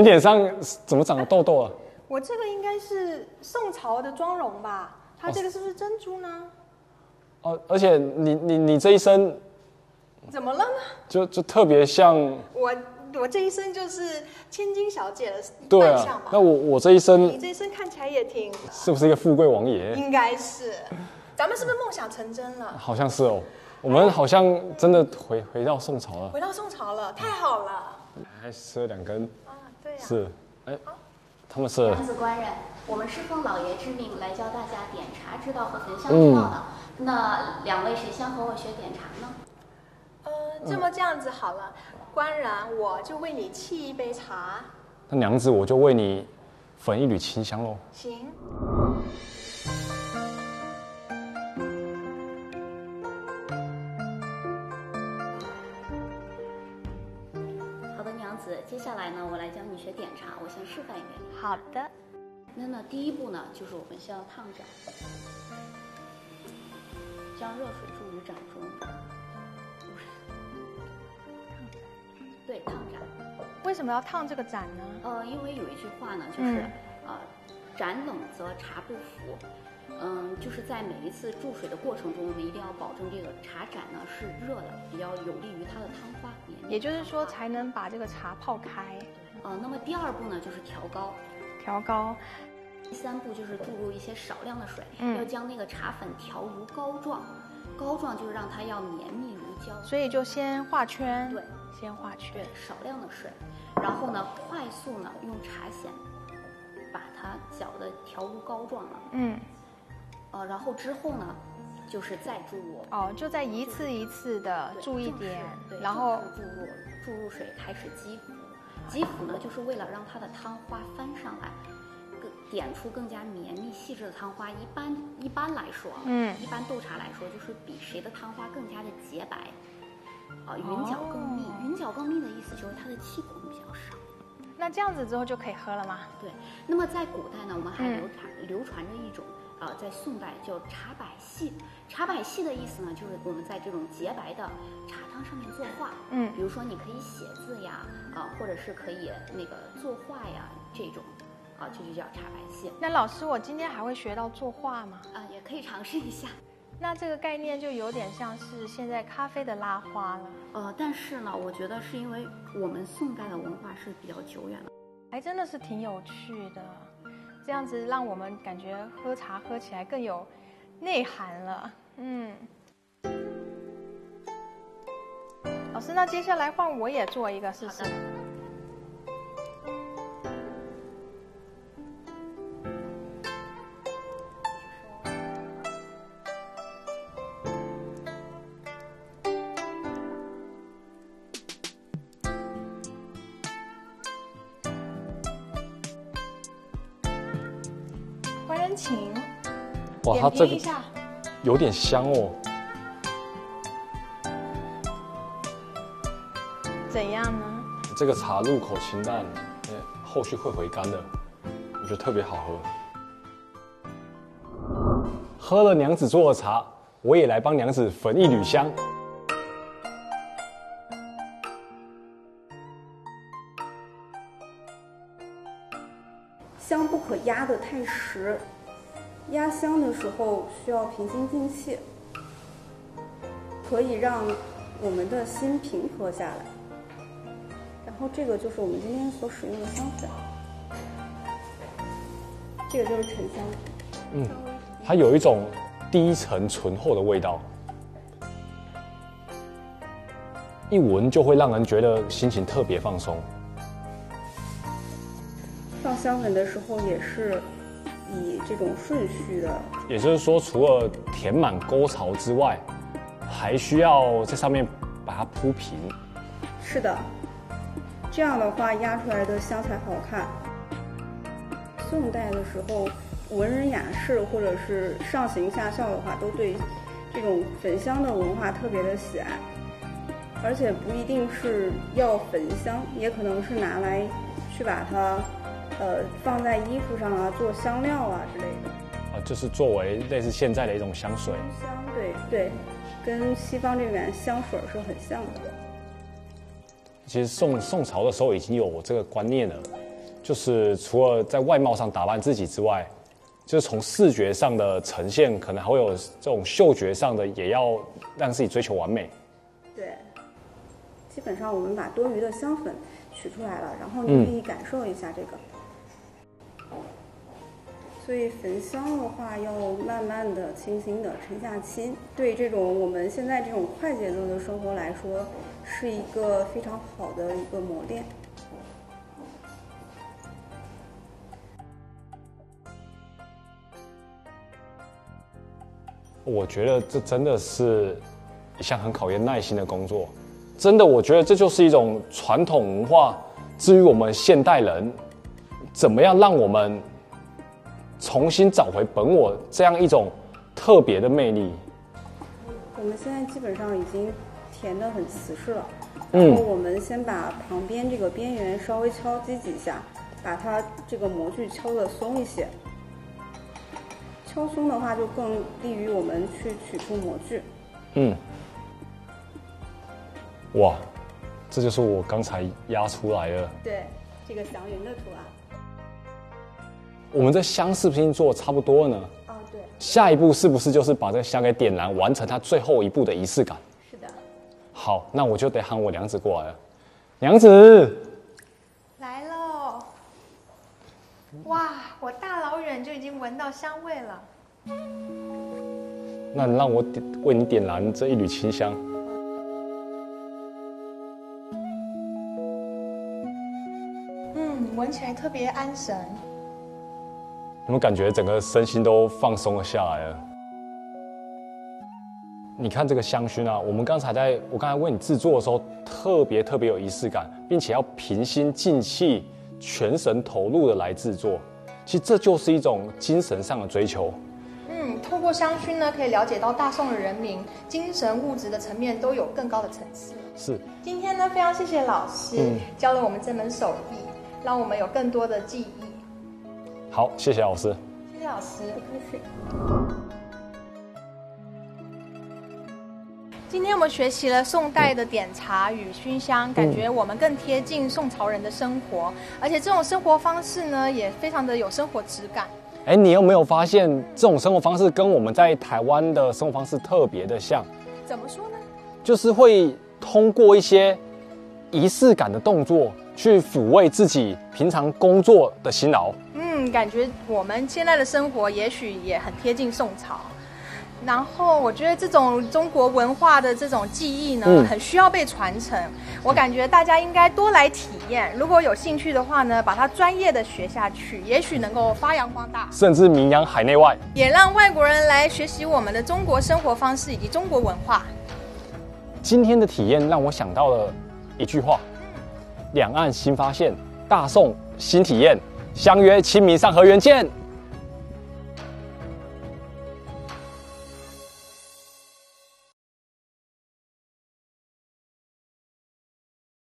你脸上怎么长了痘痘啊？我这个应该是宋朝的妆容吧？它这个是不是珍珠呢？哦，而且你你你这一身怎么了呢？就就特别像，我我这一身就是千金小姐的扮相，吧？那我我这一身你身这一身看起来也挺，是不是一个富贵王爷？应该是。咱们是不是梦想成真了？好像是哦，我们好像真的回回到宋朝了，回到宋朝了，太好了还吃了两根，啊！对呀、是，哎，他们是娘子官人，我们是奉老爷之命来教大家点茶之道和焚香之道的。那两位谁先和我学点茶呢？呃，这么这样子好了，官人我就为你沏一杯茶，那娘子，我就为你焚一缕清香喽。行。接下来呢，我来教你学点茶，我先示范一遍。好的。那么第一步呢，就是我们先要烫盏，将热水注于盏中。烫盏对，烫盏。为什么要烫这个盏呢？呃，因为有一句话呢，就是、嗯呃，盏冷则茶不服。嗯，就是在每一次注水的过程中，我们一定要保证这个茶盏呢是热的，比较有利于它的汤花。也就是说，才能把这个茶泡开、呃，那么第二步呢，就是调高。调高。第三步就是注入一些少量的水，嗯要将那个茶粉调如膏状，膏状就是让它要绵密如胶。所以就先画圈，对，先画圈对，，少量的水，然后呢，快速呢用茶筅把它搅得调如膏状了。嗯，呃，然后之后呢，就是再注入，哦，就再一次一次的注一点对，然后注入注入水开始激浮，激浮呢就是为了让它的汤花翻上来，更点出更加绵密细致的汤花。一般一般来说啊，嗯一般斗茶来说就是比谁的汤花更加的洁白，啊、匀角更密。哦匀搅更密的意思就是它的气孔比较少。那这样子之后就可以喝了吗？对，那么在古代呢，我们还嗯流传、流传着一种，呃，在宋代叫茶百戏。茶百戏的意思呢，就是我们在这种洁白的茶汤上面作画。嗯比如说你可以写字呀，啊、或者是可以那个作画呀，这种，啊、这就叫茶百戏。那老师，我今天还会学到作画吗？啊、也可以尝试一下。那这个概念就有点像是现在咖啡的拉花了，呃，但是呢，我觉得是因为我们宋代的文化是比较久远的。还真的是挺有趣的。这样子让我们感觉喝茶喝起来更有内涵了。嗯，老师，那接下来换我也做一个试试。请，哇，点它这一下。有点香哦。怎样呢？这个茶入口清淡，呃后续会回甘的，我觉得特别好喝。喝了娘子做的茶，我也来帮娘子焚一缕香。香不可压得太实，压香的时候需要平心静气，可以让我们的心平和下来。然后这个就是我们今天所使用的香粉，这个就是沉香。嗯，它有一种低沉醇厚的味道，一闻就会让人觉得心情特别放松。放香粉的时候也是以这种顺序的，也就是说，除了填满沟槽之外，还需要在上面把它铺平。是的，这样的话压出来的香才好看。宋代的时候，文人雅士或者是上行下效的话，都对这种焚香的文化特别的喜爱，而且不一定是要焚香，也可能是拿来去把它呃放在衣服上啊，做香料啊之类的。啊，就是作为类似现在的一种香水。香对对，跟西方这边香水是很像的。其实宋宋朝的时候已经有这个观念了，就是除了在外貌上打扮自己之外，就是从视觉上的呈现，可能还会有这种嗅觉上的，也要让自己追求完美。对，基本上我们把多余的香粉取出来了，然后你可以感受一下这个。所以焚香的话，要慢慢的、轻轻的沉下心。对这种我们现在这种快节奏的生活来说，是一个非常好的一个磨练。我觉得这真的是一项很考验耐心的工作。真的，我觉得这就是一种传统文化。至于我们现代人，怎么样让我们重新找回本我这样一种特别的魅力？我们现在基本上已经填的很瓷实了。然后我们先把旁边这个边缘稍微敲击几下，把它这个模具敲的松一些。敲松的话，就更利于我们去取出模具。嗯。哇，这就是我刚才压出来的。对，这个祥云的图案。我们这香是不是已经做差不多了呢？哦，对。下一步是不是就是把这个香给点燃，完成它最后一步的仪式感？是的。好，那我就得喊我娘子过来了。娘子。来喽。哇，我大老远就已经闻到香味了。那你让我点为你点燃这一缕清香。嗯，闻起来特别安神。有没有感觉整个身心都放松了下来了？你看这个香薰啊，我们刚才在我刚才为你制作的时候，特别特别有仪式感，并且要平心静气。全神投入的来制作，其实这就是一种精神上的追求。嗯，透过香薰呢，可以了解到大宋的人民精神物质的层面都有更高的层次。是。今天呢，非常谢谢老师教了我们这门手艺，让我们有更多的记忆。好，谢谢老师。谢谢老师。不客气。今天我们学习了宋代的点茶与熏香，感觉我们更贴近宋朝人的生活，而且这种生活方式呢，也非常的有生活质感。哎，你有没有发现这种生活方式跟我们在台湾的生活方式特别的像？怎么说呢？就是会通过一些仪式感的动作，去抚慰自己平常工作的辛劳。嗯，感觉我们现在的生活也许也很贴近宋朝。然后我觉得这种中国文化的这种技艺呢，很需要被传承。我感觉大家应该多来体验，如果有兴趣的话呢，把它专业的学下去，也许能够发扬光大，甚至名扬海内外，也让外国人来学习我们的中国生活方式以及中国文化。今天的体验让我想到了一句话：两岸新发现，大宋新体验，相约清明上河园见。